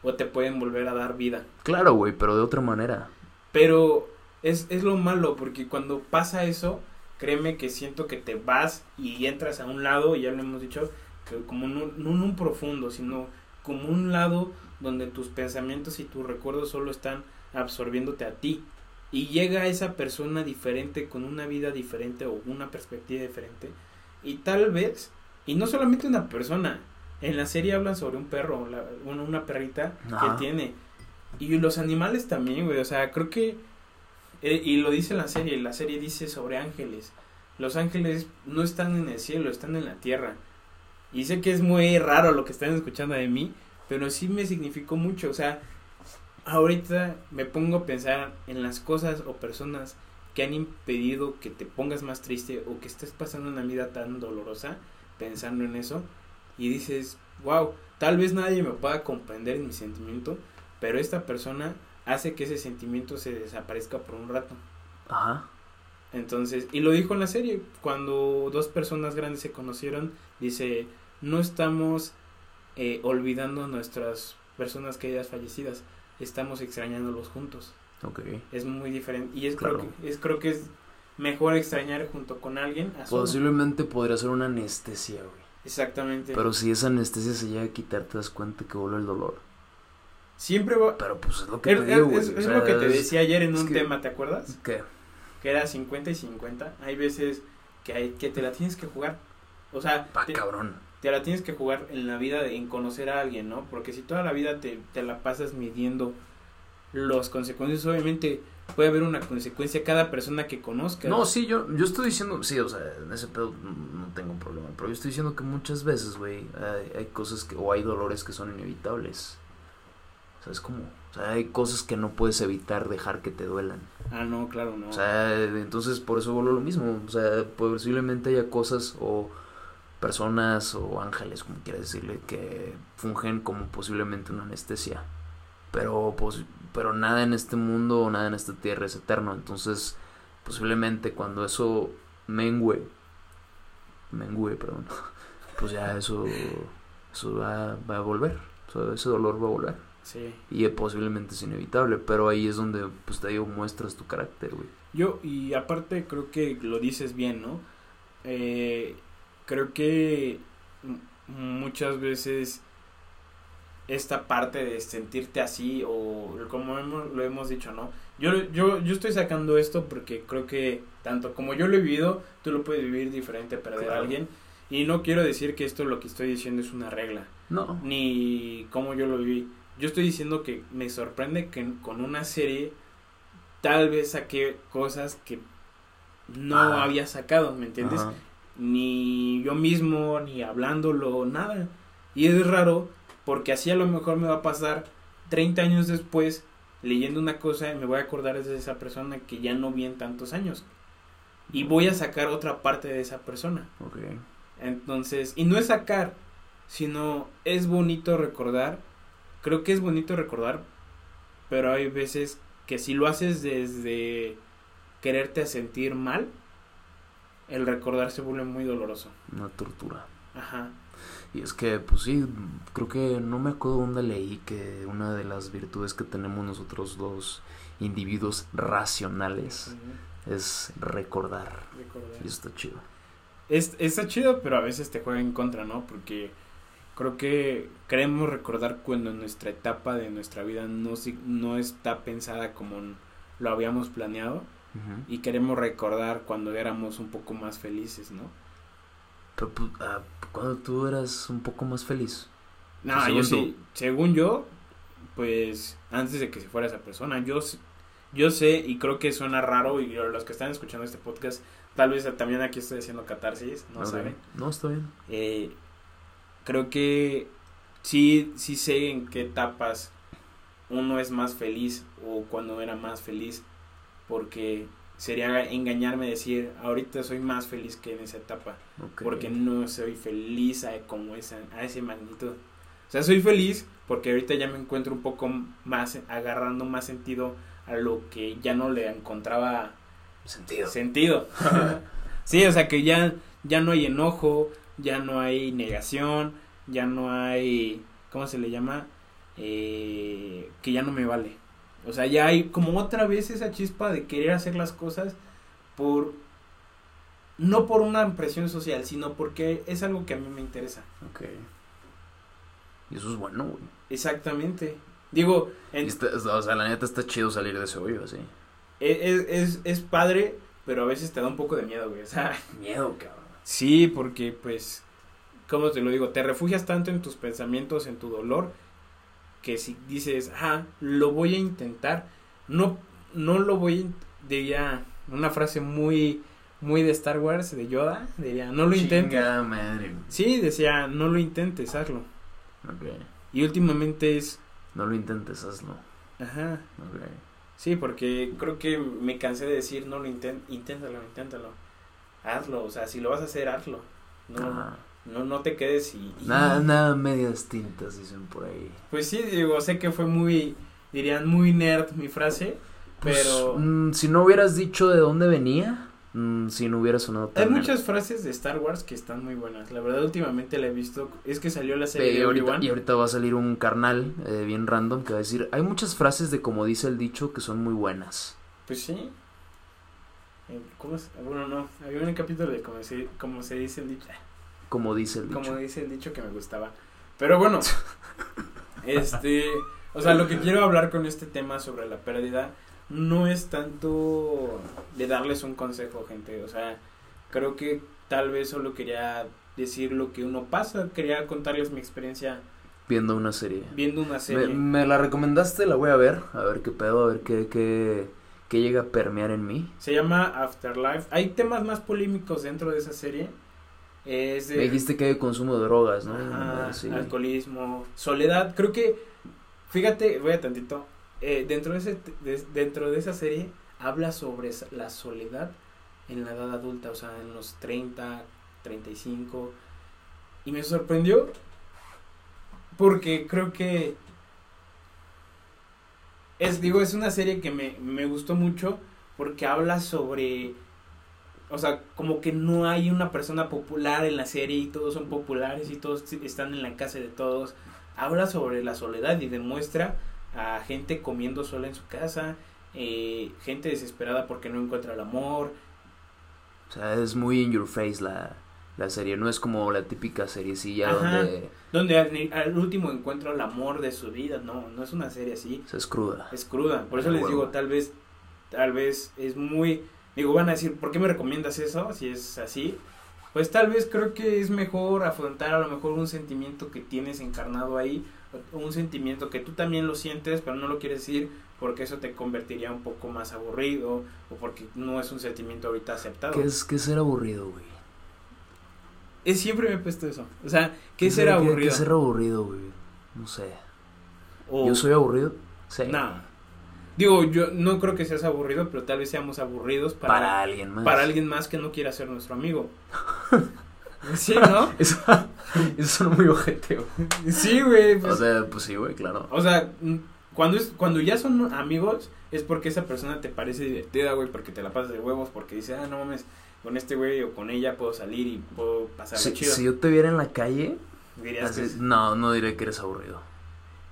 o te pueden volver a dar vida. Claro, güey, pero de otra manera. Pero es, es lo malo, porque cuando pasa eso, créeme que siento que te vas y entras a un lado, y ya lo hemos dicho, que como no, no en un profundo, sino como un lado donde tus pensamientos y tus recuerdos solo están absorbiéndote a ti. Y llega esa persona diferente, con una vida diferente o una perspectiva diferente. Y tal vez, y no solamente una persona, en la serie hablan sobre un perro, la- una, una perrita que tiene. Y los animales también, güey. O sea, creo que. Eh, y lo dice la serie. La serie dice sobre ángeles. Los ángeles no están en el cielo, están en la tierra. Y sé que es muy raro lo que están escuchando de mí. Pero sí me significó mucho. O sea, ahorita me pongo a pensar en las cosas o personas que han impedido que te pongas más triste o que estés pasando una vida tan dolorosa pensando en eso y dices, wow, tal vez nadie me pueda comprender en mi sentimiento, pero esta persona hace que ese sentimiento se desaparezca por un rato. Ajá. Entonces, y lo dijo en la serie, cuando dos personas grandes se conocieron, dice, no estamos eh, olvidando nuestras personas queridas fallecidas, estamos extrañándolos juntos. Ok. Es muy diferente y es Claro. creo que es creo que es mejor extrañar junto con alguien a. Posiblemente podría ser una anestesia, güey. Exactamente. Pero si esa anestesia se llega a quitar, te das cuenta que vuelve el dolor. Siempre va Pero pues es lo que te digo, es- güey. es- o es sea, lo que te decía ayer en un que- tema, ¿te acuerdas? ¿Qué? Que era 50 y 50. Hay veces que hay que te la tienes que jugar. O sea, Pa, te, cabrón. te la tienes que jugar en la vida, de- en conocer a alguien, ¿no? Porque si toda la vida te, te la pasas midiendo las consecuencias, obviamente puede haber una consecuencia cada persona que conozcas. No, sí, yo, yo estoy diciendo, sí, o sea, en ese pedo no no tengo problema, pero yo estoy diciendo que muchas veces, güey, hay, hay cosas que, o hay dolores que son inevitables. ¿Sabes cómo? O sea, hay cosas que no puedes evitar dejar que te duelan. Ah, no, claro, no. O sea, entonces por eso vuelvo lo mismo. O sea, posiblemente haya cosas o personas o ángeles, como quieras decirle, que fungen como posiblemente una anestesia. Pero, pos- pero nada en este mundo o nada en esta tierra es eterno. Entonces, posiblemente cuando eso mengue, mengue, perdón, pues ya eso, eso va, va a volver. O sea, ese dolor va a volver. Sí. Y posiblemente es inevitable, pero ahí es donde, pues te digo, muestras tu carácter, güey. Yo, y aparte creo que lo dices bien, ¿no? Eh, creo que muchas veces esta parte de sentirte así o como hemos- lo hemos dicho, ¿no? Yo, yo, yo estoy sacando esto porque creo que tanto como yo lo he vivido, tú lo puedes vivir diferente, perder a Claro. alguien. Y no quiero decir que esto lo que estoy diciendo es una regla, No. ni cómo yo lo viví. Yo estoy diciendo que me sorprende que con una serie tal vez saqué cosas que no había sacado, ¿me entiendes? Ajá. Ni yo mismo, ni hablándolo, nada. Y es raro porque así a lo mejor me va a pasar 30 años después leyendo una cosa y me voy a acordar de esa persona que ya no vi en tantos años. Y voy a sacar otra parte de esa persona. Ok. Entonces, y no es sacar, sino es bonito recordar. Creo que es bonito recordar, pero hay veces que si lo haces desde quererte a sentir mal, el recordar se vuelve muy doloroso. Una tortura. Ajá. Y es que, pues sí, creo que no me acuerdo dónde leí que una de las virtudes que tenemos nosotros los individuos racionales es recordar. Recordar. Y eso está chido. Es, está chido, pero a veces te juega en contra, ¿no? Porque creo que queremos recordar cuando nuestra etapa de nuestra vida no, no está pensada como lo habíamos planeado y queremos recordar cuando éramos un poco más felices, ¿no? Pero pues, ah, cuando tú eras un poco más feliz. No, Pues, yo sí, según yo, pues antes de que se fuera esa persona, yo, yo sé y creo que suena raro y los que están escuchando este podcast, tal vez también aquí estoy haciendo catarsis, no Ok. saben. No, está bien. Eh, creo que sí, sí sé en qué etapas uno es más feliz o cuando era más feliz, porque sería engañarme decir, ahorita soy más feliz que en esa etapa, porque no soy feliz a, como esa, a ese magnitud. O sea, soy feliz porque ahorita ya me encuentro un poco más, agarrando más sentido a lo que ya no le encontraba Sentido. sentido. sí, o sea que ya, ya no hay enojo, ya no hay negación, ya no hay, ¿cómo se le llama? Eh, que ya no me vale. O sea, ya hay como otra vez esa chispa de querer hacer las cosas por, no por una presión social, sino porque es algo que a mí me interesa. Ok. Y eso es bueno, güey. Exactamente. Digo, en- Y está- o sea, la neta está chido salir de ese hoyo, así. es, es, es padre, pero a veces te da un poco de miedo, güey. O sea, Miedo, cabrón. Sí, porque pues, ¿cómo te lo digo? Te refugias tanto en tus pensamientos, en tu dolor, que si dices, ah, lo voy a intentar, no, no lo voy a, diría una frase muy, muy de Star Wars, de Yoda, diría, no lo intentes. Chingada madre. Sí, decía, no lo intentes, hazlo. Ok. Y últimamente es, No lo intentes, hazlo. ajá, Ok. sí, porque creo que me cansé de decir, no lo intentes, inténtalo, inténtalo. Hazlo, o sea, si lo vas a hacer, hazlo. No, Ajá. no, no te quedes y... y- Nada, nada medias tintas, dicen por ahí. Pues sí, digo, sé que fue muy, dirían, muy nerd mi frase, Pues, pero mm, si no hubieras dicho de dónde venía, mm, si no hubiera sonado tan hay nerd. muchas frases de Star Wars que están muy buenas. La verdad, últimamente la he visto, es que salió la serie de ahorita, y ahorita va a salir un carnal eh, bien random que va a decir, hay muchas frases de como dice el dicho que son muy buenas. Pues sí. ¿Cómo es? Bueno, no, había un capítulo de cómo se, cómo se dice el dicho, Como dice el dicho. como dice el dicho que me gustaba. Pero bueno, este, o sea, lo que quiero hablar con este tema sobre la pérdida no es tanto de darles un consejo, gente. O sea, creo que tal vez solo quería decir lo que uno pasa, quería contarles mi experiencia Viendo una serie. viendo una Me, serie. me la recomendaste, la voy a ver, a ver qué pedo, a ver qué, qué, qué llega a permear en mí. Se llama Afterlife. Hay temas más polémicos dentro de esa serie. Es de Me dijiste que hay consumo de drogas, ¿no? Ajá, Sí. alcoholismo, soledad. Creo que, fíjate, voy a tantito. eh, dentro, de ese, de- dentro de esa serie habla sobre la soledad en la edad adulta, o sea, en los 30, 35. Y me sorprendió porque creo que es, digo, es una serie que me, me gustó mucho porque habla sobre, o sea, como que no hay una persona popular en la serie y todos son populares y todos están en la casa de todos. Habla sobre la soledad y demuestra a gente comiendo sola en su casa, eh, gente desesperada porque no encuentra el amor. O sea, es muy in your face la, la serie, no es como la típica seriecilla Ajá. donde Donde al, al último encuentra el amor de su vida, no, no es una serie así. es cruda. es cruda. Por eso les digo, tal vez, tal vez es muy, digo, van a decir, ¿por qué me recomiendas eso? Si es así, pues tal vez creo que es mejor afrontar a lo mejor un sentimiento que tienes encarnado ahí, un sentimiento que tú también lo sientes, pero no lo quieres decir porque eso te convertiría un poco más aburrido o porque no es un sentimiento ahorita aceptado. ¿Qué es, qué es ser aburrido, güey? Es, siempre me he puesto eso. O sea, ¿qué es ser ¿Qué, aburrido? es ser aburrido, güey? No sé. ¿Yo soy aburrido? Sí. No. Digo, yo no creo que seas aburrido, pero tal vez seamos aburridos Para, para, alguien más. para alguien más que no quiera ser nuestro amigo. sí, ¿no? Eso, eso suena muy ojete, güey. Sí, güey. pues, O sea, pues sí, güey, claro. o sea, mm, cuando, es, cuando ya son amigos, es porque esa persona te parece divertida, güey, porque te la pasas de huevos, porque dice, ah, no mames, con este güey o con ella puedo salir y puedo pasar Si, chido. si yo te viera en la calle, Dirías que así- es- no, no diré que eres aburrido.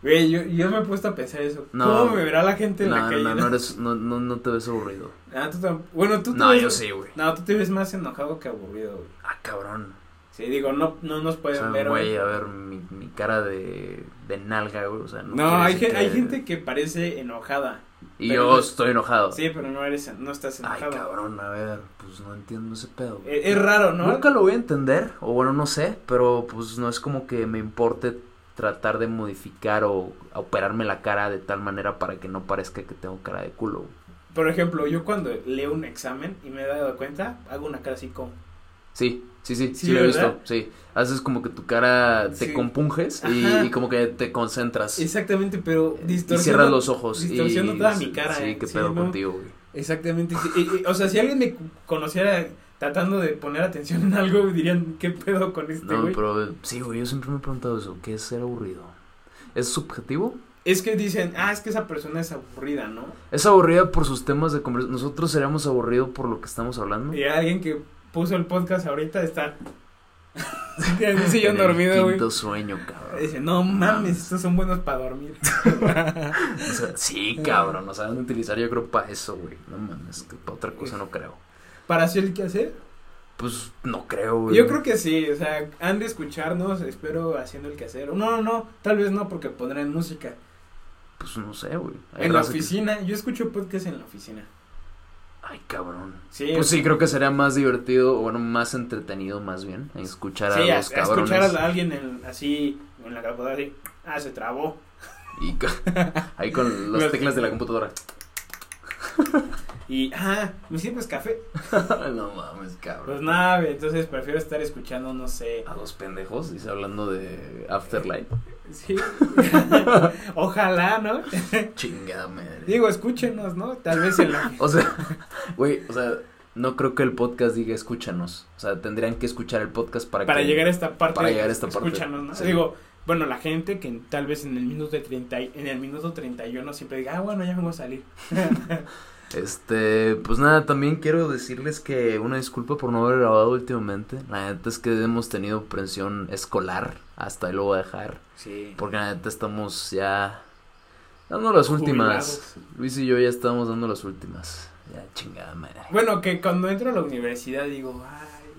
Güey, yo, yo me he puesto a pensar eso. No. ¿Cómo me verá la gente en No, la calle? no, no eres, no, no, no te ves aburrido. Ah, tú tam- Bueno, tú te No, ves- yo sí, güey. No, tú te ves más enojado que aburrido, güey. Ah, cabrón. Sí, digo, no, no nos O pueden sea, ver, güey, a ver, mi, mi cara de, de nalga, güey, o sea, no No, hay, hay que- gente que parece enojada. Y pero yo estoy enojado. Sí, pero no eres, no estás Ay, enojado. cabrón, a ver, pues no entiendo ese pedo. E- Es, raro, ¿no? Nunca lo voy a entender, o bueno, no sé, pero pues no es como que me importe tratar de modificar o operarme la cara de tal manera para que no parezca que tengo cara de culo. Por ejemplo, yo cuando leo un examen y me he dado cuenta, hago una cara así como... Sí, sí, sí, sí, Sí, lo he visto, sí. Haces como que tu cara te Sí. compunges y, como que te concentras. Exactamente, pero Y distorsiona... cierras los ojos. distorsiona toda mi cara, Sí, eh. qué Sí, pedo ¿no? contigo, güey. Exactamente. sí, y- y- o sea, si alguien me conociera tratando de poner atención en algo, dirían, ¿qué pedo con este No, güey? pero sí, güey, yo siempre me he preguntado eso, ¿qué es ser aburrido? ¿Es subjetivo? Es que dicen, ah, es que esa persona es aburrida, ¿no? ¿Es aburrida por sus temas de conversación? ¿Nosotros seríamos aburridos por lo que estamos hablando? Y alguien que puso el podcast ahorita está... en un sillón dormido, güey. quinto sueño, cabrón. Dice, no mames, estos son buenos para dormir. O sea, sí, cabrón, o sea, van a utilizar yo creo para eso, güey. No mames, que para otra cosa no creo. para hacer el que hacer. Pues no creo, güey. Yo creo que sí, o sea, han de escucharnos, espero, haciendo el quehacer. No, no, no, tal vez no, porque pondrán música. Pues no sé, güey. Hay En la que- oficina, yo escucho podcast en la oficina. Ay, cabrón. Sí, Pues sí, creo que sería más divertido, o bueno, más entretenido más bien, escuchar a sí, a, los cabrones. escuchar a alguien en- así, en la computadora, así, ah, se trabó. Y ahí con las Los- teclas de la computadora. Y, ah, ¿me sirves café? no mames, cabrón. Pues nada, entonces prefiero estar escuchando, no sé. A dos pendejos, dice hablando de Afterlife. Sí. Ojalá, ¿no? Chingada madre. Digo, escúchenos, ¿no? Tal vez en la... O sea, güey, o sea, no creo que el podcast diga escúchanos. O sea, tendrían que escuchar el podcast para, para que... llegar a esta parte. para llegar a esta parte. Escúchanos, ¿no? Sí. Digo, bueno, la gente que tal vez en el minuto de 30, y- en el minuto 31 siempre diga, ah, bueno, ya vengo a salir. Este, pues nada, también quiero decirles que una disculpa por no haber grabado últimamente. La neta es que hemos tenido presión escolar, hasta ahí lo voy a dejar. Sí. Porque la neta estamos ya dando las últimas. Luis y yo ya estamos dando las últimas. Ya chingada madre. Bueno, que cuando entro a la universidad digo, ay,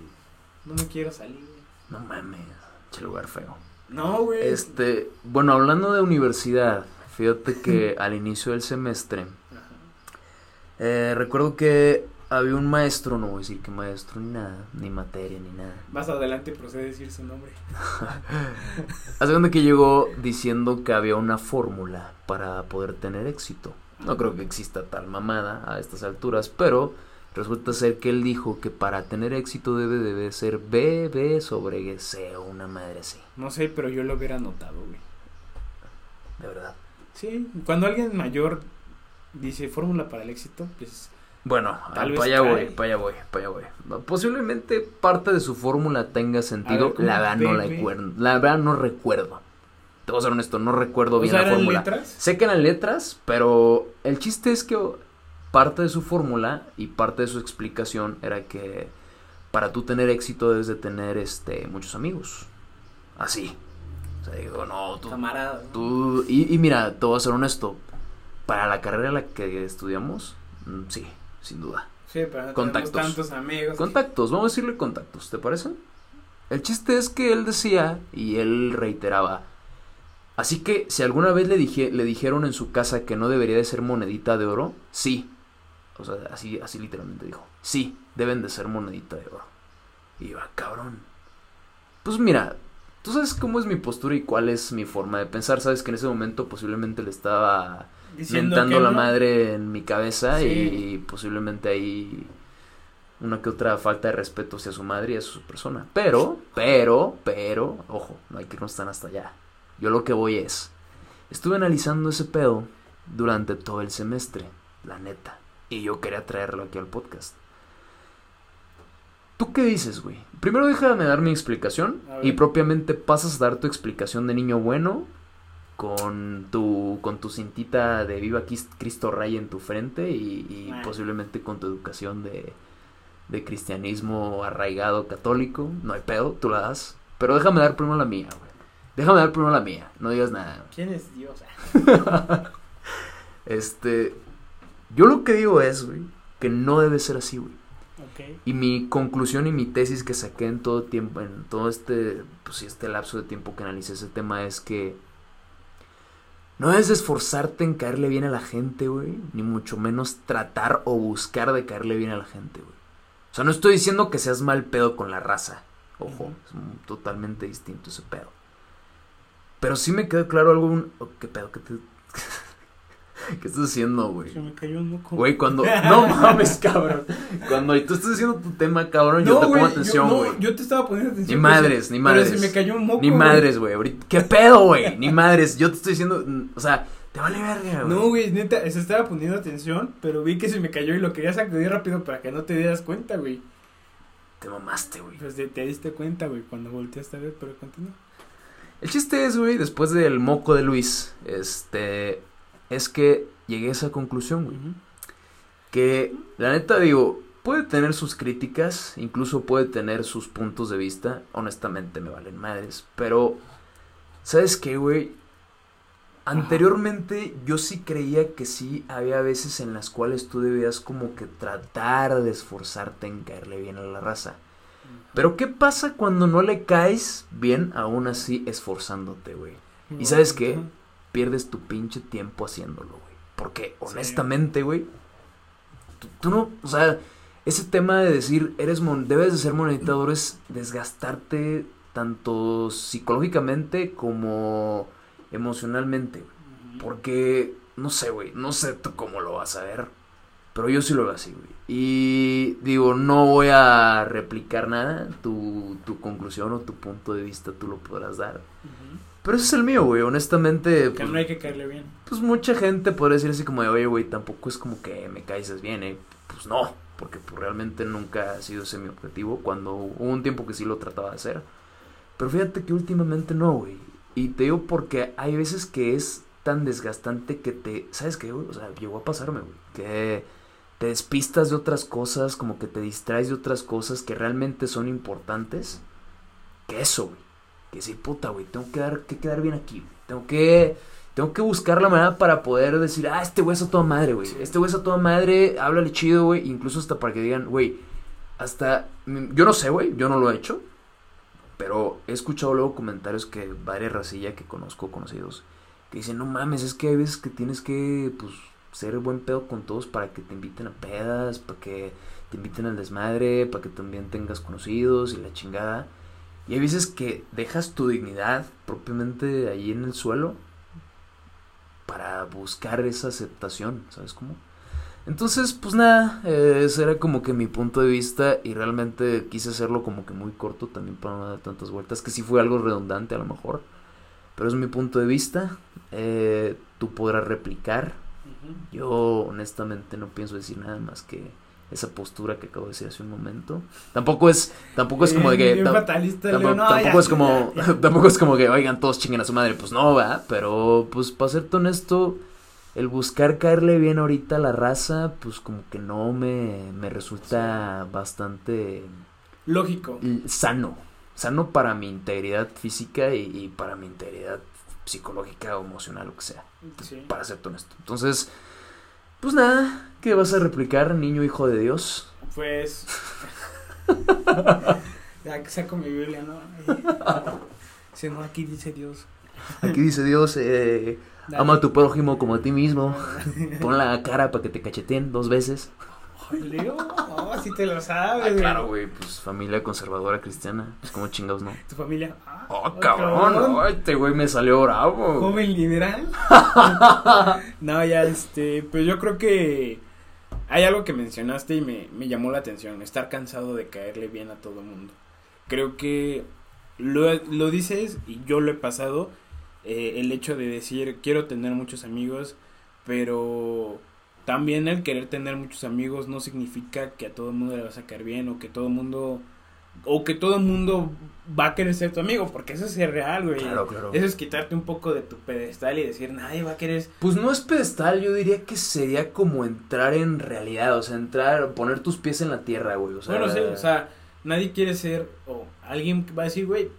no me quiero salir. No mames, che lugar feo. No, güey. Este, bueno, hablando de universidad, fíjate que al inicio del semestre. Eh, recuerdo que había un maestro, no voy a decir que maestro ni nada, ni materia ni nada. Más adelante procede a decir su nombre. Hace cuenta que llegó diciendo que había una fórmula para poder tener éxito. No creo que exista tal mamada a estas alturas, pero resulta ser que él dijo que para tener éxito debe, debe ser B, B sobre C o una madre así. No sé, pero yo lo hubiera notado, güey. De verdad. Sí, cuando alguien mayor dice fórmula para el éxito, pues Bueno, para allá voy, para allá voy, para allá voy. Posiblemente parte de su fórmula tenga sentido, la verdad no la recuerdo. La verdad no recuerdo. Te voy a ser honesto, no recuerdo bien la fórmula. letras. Sé que eran letras, pero el chiste es que parte de su fórmula y parte de su explicación era que para tú tener éxito debes de tener este muchos amigos. Así. O sea, digo, no, tú, Camarada. tú y, y mira, te voy a ser honesto, para la carrera en la que estudiamos, mm, sí, sin duda. Sí, pero no Contactos. tenemos tantos amigos. Contactos, vamos a decirle contactos, ¿te parece? El chiste es que él decía y él reiteraba. Así que si alguna vez le, dije, le dijeron en su casa que no debería de ser monedita de oro, sí. O sea, así, así literalmente dijo. Sí, deben de ser monedita de oro. Y yo, ah, cabrón. Pues mira, tú sabes cómo es mi postura y cuál es mi forma de pensar. Sabes que en ese momento posiblemente le estaba mentando la no. madre en mi cabeza Sí. y, posiblemente ahí una que otra falta de respeto hacia su madre y hacia su persona. Pero, pero, pero, ojo, no hay que irnos tan hasta allá. Yo lo que voy es, estuve analizando ese pedo durante todo el semestre, la neta, y yo quería traerlo aquí al podcast. ¿Tú qué dices, güey? Primero déjame dar mi explicación y propiamente pasas a dar tu explicación de niño bueno con tu con tu cintita de Viva Cristo Rey en tu frente y, y posiblemente con tu educación de, de cristianismo arraigado católico. No hay pedo, tú la das. Pero déjame dar primero la mía, güey. Déjame dar primero la mía, no digas nada. ¿Quién es Dios? Este, yo lo que digo es, güey, que no debe ser así, güey. Y mi conclusión y mi tesis que saqué en todo tiempo, en todo este, pues este lapso de tiempo que analicé ese tema es que no debes esforzarte en caerle bien a la gente, güey, ni mucho menos tratar o buscar de caerle bien a la gente, güey. O sea, no estoy diciendo que seas mal pedo con la raza, ojo, es un- totalmente distinto ese pedo. Pero sí me quedó claro algo, un- oh, ¿qué pedo? ¿Qué, te... ¿Qué estás haciendo, güey? Se me cayó un moco. Güey, cuando. No mames, cabrón. Cuando tú estás haciendo tu tema, cabrón, yo te pongo atención, yo, güey. no, yo te estaba poniendo atención. Ni pero madres, se- ni pero madres. se me cayó un moco. Ni madres, güey. ¿Qué pedo, güey? Ni madres. Yo te estoy diciendo. O sea, te vale verga, güey. No, güey, neta, se estaba poniendo atención, pero vi que se me cayó y lo quería sacudir rápido para que no te dieras cuenta, güey. Te mamaste, güey. Pues te, te diste cuenta, güey, cuando volteaste a ver, pero continúa. El chiste es, güey, después del moco de Luis, este. Es que llegué a esa conclusión, güey. Que, la neta, digo, puede tener sus críticas, incluso puede tener sus puntos de vista. Honestamente, me valen madres. Pero, ¿sabes qué, güey? Anteriormente yo sí creía que sí había veces en las cuales tú debías como que tratar de esforzarte en caerle bien a la raza. Pero ¿qué pasa cuando no le caes bien aún así esforzándote, güey? ¿Y sabes qué? Pierdes tu pinche tiempo haciéndolo, güey. Porque honestamente, güey, tú, tú no, o sea, ese tema de decir, eres mon debes de ser monetizador es desgastarte tanto psicológicamente como emocionalmente. Porque, no sé, güey, no sé tú cómo lo vas a ver, pero yo sí lo veo así, güey. Y digo, no voy a replicar nada, tu, tu conclusión o tu punto de vista tú lo podrás dar. Ujú. Pero ese es el mío, güey, honestamente. Que pues, no hay que caerle bien. pues mucha gente podría decir así como de, oye, güey, tampoco es como que me caes bien, ¿eh? Pues no, porque pues, realmente nunca ha sido ese mi objetivo, cuando hubo un tiempo que sí lo trataba de hacer. Pero fíjate que últimamente no, güey. Y te digo porque hay veces que es tan desgastante que te, ¿sabes qué, güey? O sea, llegó a pasarme, güey. Que te despistas de otras cosas, como que te distraes de otras cosas que realmente son importantes. Que eso, güey. Que sí, puta, güey, tengo que, dar, que quedar bien aquí. Tengo que tengo que buscar la manera para poder decir, ah, este güey es a toda madre, güey. Este güey es a toda madre, háblale chido, güey. Incluso hasta para que digan, güey, hasta. mm, Yo no sé, güey, yo no lo he hecho. Pero he escuchado luego comentarios que varias racilla que conozco, conocidos, que dicen, no mames, es que hay veces que tienes que, pues, ser buen pedo con todos para que te inviten a pedas, para que te inviten al desmadre, para que también tengas conocidos y la chingada. Y hay veces que dejas tu dignidad propiamente ahí en el suelo para buscar esa aceptación, ¿sabes cómo? Entonces, pues nada, eh, ese era como que mi punto de vista y realmente quise hacerlo como que muy corto también para no dar tantas vueltas, que sí fue algo redundante a lo mejor, pero es mi punto de vista, eh, tú podrás replicar, yo honestamente no pienso decir nada más que esa postura que acabo de decir hace un momento. Tampoco es, tampoco es como de que... Tam- fatalista, Tampoco, es como tampoco es como que oigan todos chinguen a su madre pues no va pero pues para serte honesto el buscar caerle bien ahorita a la raza pues como que no me, me resulta bastante Lógico. sano. Sano para mi integridad física y, y para mi integridad psicológica o emocional lo que sea. Sí. para serte honesto. Entonces pues nada ¿qué vas a replicar niño hijo de Dios? Pues. ya que saco mi Biblia, ¿no? Si no, aquí dice Dios. aquí dice Dios eh, ama a tu prójimo como a ti mismo Pon la cara para que te cacheteen dos veces. Leo, oh, si te lo sabes. Ah, güey. claro, güey, pues familia conservadora cristiana. Pues como chingados, ¿no? Tu familia. Oh, cabrón, no, este güey me salió bravo. Joven liberal. no, ya, este, pues yo creo que hay algo que mencionaste y me, me llamó la atención, estar cansado de caerle bien a todo el mundo. Creo que lo, lo dices y yo lo he pasado, eh, el hecho de decir quiero tener muchos amigos, pero también el querer tener muchos amigos no significa que a todo el mundo le vas a caer bien o que todo el mundo o que todo el mundo va a querer ser tu amigo, porque eso es ser real, güey. Claro, claro. Eso es quitarte un poco de tu pedestal y decir, nadie va a querer. Pues no es pedestal, yo diría que sería como entrar en realidad, o sea, entrar, poner tus pies en la tierra, güey. O sea, bueno, sí, o sea, nadie quiere ser, o alguien va a decir, güey,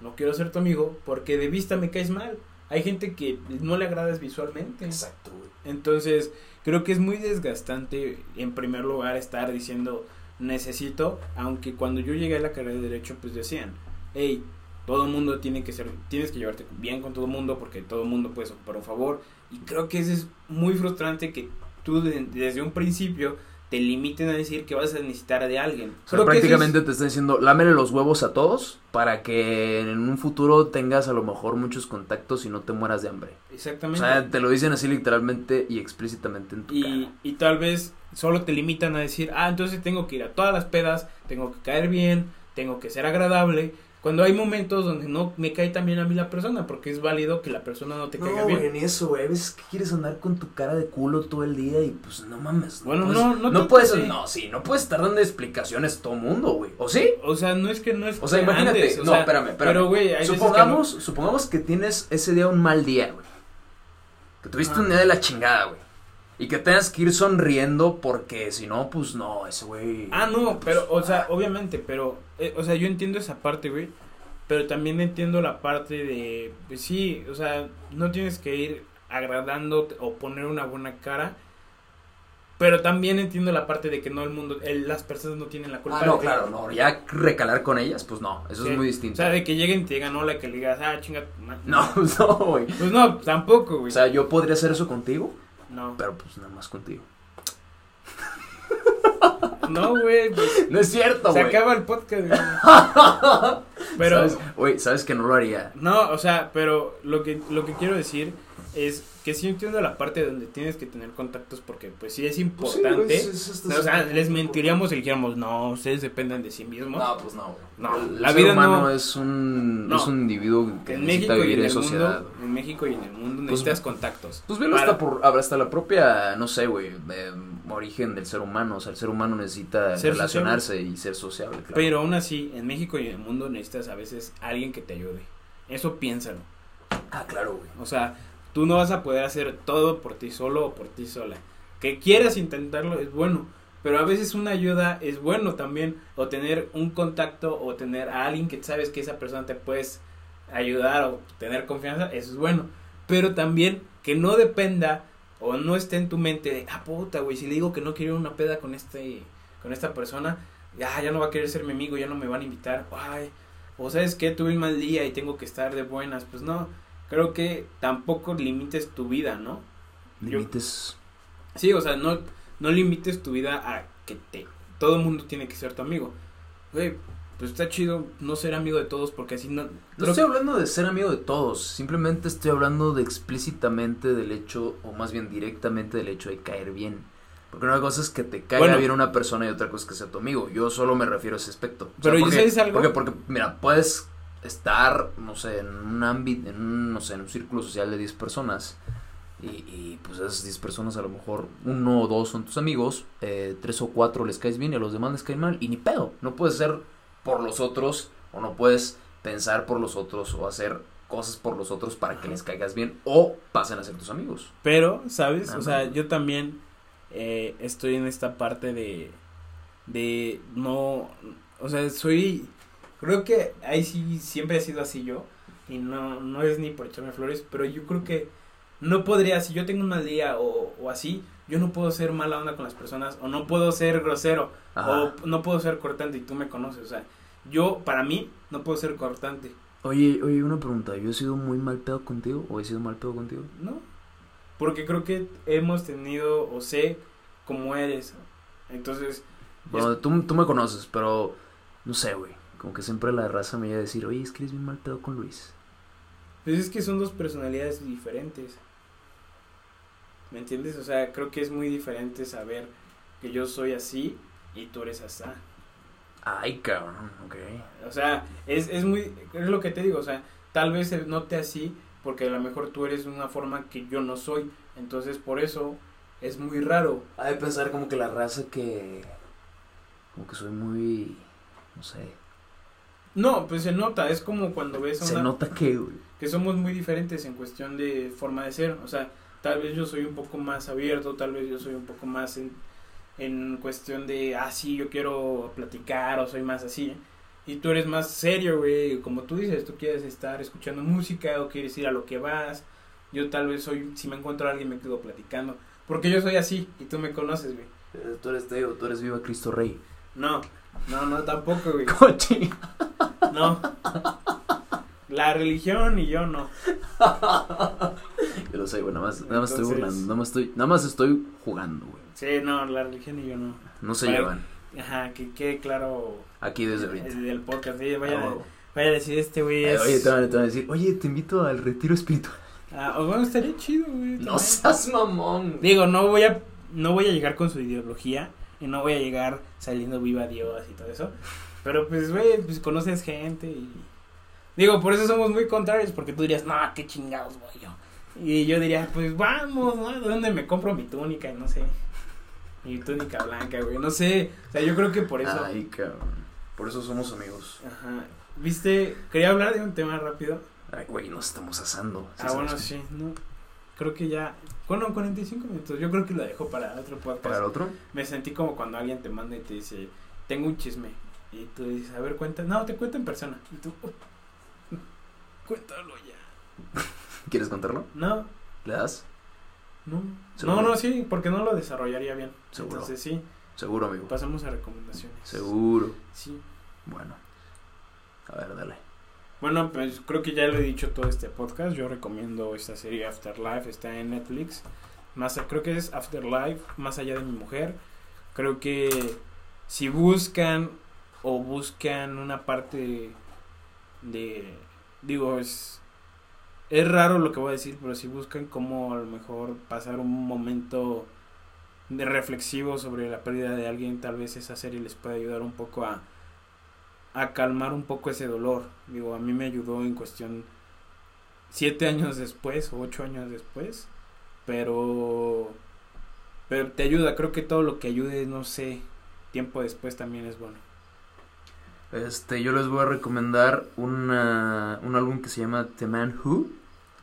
no quiero ser tu amigo porque de vista me caes mal. Hay gente que no le agradas visualmente. Exacto, güey. Entonces, creo que es muy desgastante, en primer lugar, estar diciendo necesito, aunque cuando yo llegué a la carrera de Derecho, pues decían, hey, todo el mundo tiene que ser, tienes que llevarte bien con todo el mundo porque todo el mundo puede ocupar un favor. Y creo que eso es muy frustrante que tú de- desde un principio te limiten a decir que vas a necesitar de alguien. O sea, Creo que eso prácticamente es- te está diciendo, lámele los huevos a todos para que en un futuro tengas a lo mejor muchos contactos y no te mueras de hambre. O Exactamente. sea, te lo dicen así literalmente y explícitamente en tu y, cara. y tal vez solo te limitan a decir, ah, entonces tengo que ir a todas las pedas, tengo que caer bien, tengo que ser agradable. Cuando hay momentos donde no me cae tan bien a mí la persona, porque es válido que la persona no te caiga No, bien. güey, ni eso, güey. A veces que quieres andar con tu cara de culo todo el día y pues no mames. Bueno, no, no no tanto puedes, no, sí, no puedes estar dando explicaciones a todo mundo, güey. ¿O sí? O sea, no es que no es O sea, que imagínate, andes, o no, sea, espérame, espérame. Pero, güey, hay veces que supongamos, supongamos que tienes ese día un mal día, güey. Que tuviste Ah. un día de la chingada, güey. Y que tengas que ir sonriendo porque si no, pues no, ese güey. Ah, no, pero, o sea, obviamente, pero, eh, o sea, yo entiendo esa parte, güey. Pero también entiendo la parte de, pues sí, o sea, no tienes que ir agradando o poner una buena cara. Pero también entiendo la parte de que no el mundo, el- las personas no tienen la culpa. Ah, no, de- claro, no. Ya recalar con ellas, pues no. Eso Sí. es muy O distinto. sea, de que lleguen y te digan hola, que le digas, ah, chinga. No, no, güey. Pues no, tampoco, güey. O sea, yo podría hacer eso contigo, no, pero pues nada más contigo. no, güey. pues, No es cierto, se güey. acaba el podcast, güey. Pero, ¿Sabes? Güey, sabes que no lo haría. no, o sea, pero lo que, lo que quiero decir es que sí entiendo la parte donde tienes que tener contactos porque, pues sí es importante. o sea, les mentiríamos y dijéramos, no, ustedes dependen de sí mismos. No, pues no, güey. No, El la ser vida humano no- es un No. es un individuo que en necesita México vivir en sociedad. mundo, en México y en el mundo Pues- necesitas contactos. Pues velo Para- hasta por hasta la propia, no sé, güey, eh, origen del ser humano, o sea, el ser humano necesita Ser relacionarse y ser sociable, claro. Pero aún así, en México y en el mundo necesitas a veces alguien que te ayude. Eso piénsalo. ah, claro, güey. O sea, tú no vas a poder hacer todo por ti solo o por ti sola. Que quieras intentarlo es bueno, pero a veces una ayuda es bueno también, o tener un contacto o tener a alguien que sabes que esa persona te puedes ayudar o tener confianza, eso es bueno. Pero también que no dependa o no esté en tu mente de, ah, puta, güey, si le digo que no quiero una peda con este con esta persona, ya ya no va a querer ser mi amigo, ya no me van a invitar. Ay, o sabes que tuve un mal día y tengo que estar de buenas, pues no. Creo que tampoco limites tu vida, ¿no? Yo- Límites. Sí, o sea, no, no limites tu vida a que te, todo el mundo tiene que ser tu amigo. Güey, pues está chido no ser amigo de todos porque así no... No estoy hablando de ser amigo de todos, simplemente estoy hablando de explícitamente del hecho, o más bien directamente del hecho de caer bien. Porque una cosa es que te caiga Bueno. bien una persona y otra cosa es que sea tu amigo. Yo solo me refiero a ese aspecto. O Pero, ¿y porque, sabes algo? Porque, porque, mira, puedes estar, no sé, en un ámbito, en un, no sé, en un círculo social de 10 personas. Y, y, pues esas 10 personas a lo mejor uno o dos son tus amigos, eh, tres o cuatro les caes bien y a los demás les caen mal. Y ni pedo, no puedes ser por los otros o no puedes pensar por los otros o hacer cosas por los otros para que les caigas bien o pasen a ser tus amigos. Pero, ¿sabes? O sea, yo también eh, estoy en esta parte de, de no, o sea, soy, creo que ahí sí siempre he sido así yo, y no, no es ni por echarme flores, pero yo creo que no podría, si yo tengo un mal día o, o así, yo no puedo ser mala onda con las personas, o no puedo ser grosero, Ajá. o no puedo ser cortante, y tú me conoces, o sea, yo, para mí, no puedo ser cortante, Oye, oye, una pregunta, ¿yo he sido muy mal pedo contigo o he sido mal pedo contigo? ¿no? Porque creo que hemos tenido, o sé cómo eres, entonces... Bueno, tú, tú me conoces, pero no sé, güey. Como que siempre la raza me iba a decir, oye, es que eres bien mal pedo con Luis. Pues es que son dos personalidades diferentes. ¿Me entiendes? O sea, creo que es muy diferente saber que yo soy así y tú eres así. Ay, cabrón, ok. O sea, es, es muy... Es lo que te digo, o sea, tal vez se note así porque a lo mejor tú eres de una forma que yo no soy. Entonces, por eso es muy raro. Ha de pensar como que la raza que... Como que soy muy... No sé. No, pues se nota, es como cuando ves a Se una... nota que, güey. que somos muy diferentes en cuestión de forma de ser. O sea, tal vez yo soy un poco más abierto, tal vez yo soy un poco más en, en cuestión de, ah, sí, yo quiero platicar o soy más así. Y tú eres más serio, güey. Como tú dices, tú quieres estar escuchando música o quieres ir a lo que vas. Yo tal vez soy, si me encuentro a alguien me quedo platicando. Porque yo soy así y tú me conoces, güey. Eh, Tú eres Teo, tú eres Viva Cristo Rey. No, no, no, tampoco, güey. Coche. No. La religión y yo no. Yo lo sé, güey, nada más, nada más estoy Entonces- burlando, nada más estoy, nada más estoy jugando, güey. Sí, no, la religión y yo no. No se Vale. llevan. Ajá, que quede claro Aquí desde ahorita. el del podcast. sí, Ah, vaya, huevo. vaya a decir este güey Eh, es... Oye, te van, te van a decir, oye, te invito al retiro espiritual. Ah, o bueno, estaría chido, güey. No también. seas mamón. Digo, no voy a no voy a llegar con su ideología y no voy a llegar saliendo viva Dios y todo eso. Pero pues, güey, pues conoces gente y digo, por eso somos muy contrarios porque tú dirías, "No, qué chingados voy yo." Y yo diría, "Pues vamos, ¿no? ¿De dónde me compro mi túnica?" Y no sé. Mi túnica blanca, güey. No sé. O sea, yo creo que por eso Ay, cabrón. Por eso somos amigos. Ajá. ¿Viste? Quería hablar de un tema rápido. Ay, güey, nos estamos asando. ah, bueno, sí, no. Creo que ya. Bueno, 45 minutos. Yo creo que lo dejo para otro podcast. ¿Para el otro? Me sentí como cuando alguien te manda y te dice, tengo un chisme. Y tú dices, a ver, cuenta. No, te cuento en persona. Y tú, "Oh, cuéntalo ya. ¿Quieres contarlo? No, ¿Le das? no. ¿Seguro? No, no, sí, porque no lo desarrollaría bien. Seguro. Entonces sí, Seguro, amigo. pasamos a recomendaciones. Seguro. Sí. Bueno. A ver, dale. Bueno, pues creo que ya lo he dicho todo este podcast. Yo recomiendo esta serie Afterlife, está en Netflix. Más, creo que es Afterlife, más allá de mi mujer. Creo que si buscan o buscan una parte de, digo, es, es raro lo que voy a decir, pero si buscan como a lo mejor pasar un momento de reflexivo sobre la pérdida de alguien, tal vez esa serie les puede ayudar un poco a, a calmar un poco ese dolor. Digo, a mí me ayudó en cuestión siete años después o ocho años después, pero pero te ayuda. Creo que todo lo que ayude, no sé, tiempo después también es bueno. Este, yo les voy a recomendar una, un álbum que se llama The Man Who.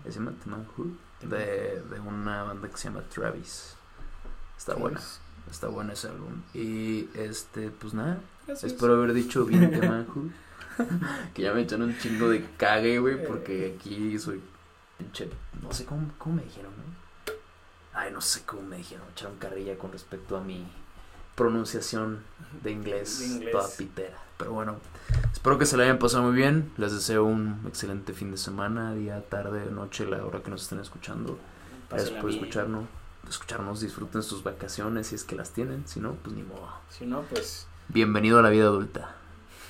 ¿Se llama The Man Who? De, de una banda que se llama Travis. Está buena, está buena ese álbum. Y este, pues nada, espero haber dicho bien The Man Who. que ya me echan un chingo de cague, güey, porque aquí soy pinche. No sé cómo, cómo me dijeron, ¿no? Ay, no sé cómo me dijeron. Echaron carrilla con respecto a mi pronunciación de inglés, De inglés. toda pitera. Pero bueno, espero que se la hayan pasado muy bien. Les deseo un excelente fin de semana, día, tarde, noche, la hora que nos estén escuchando. Gracias por escucharnos. Escucharnos, disfruten sus vacaciones si es que las tienen. Si no, pues ni modo. Si no, pues. Bienvenido a la vida adulta.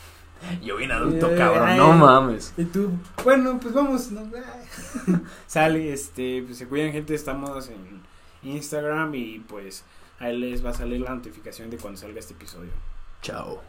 Yo bien adulto, Eh, cabrón, no mames. Y tú, bueno, pues vamos. no, Sale, este, pues se cuidan, gente. Estamos en Instagram y pues ahí les va a salir la notificación de cuando salga este episodio. Chao.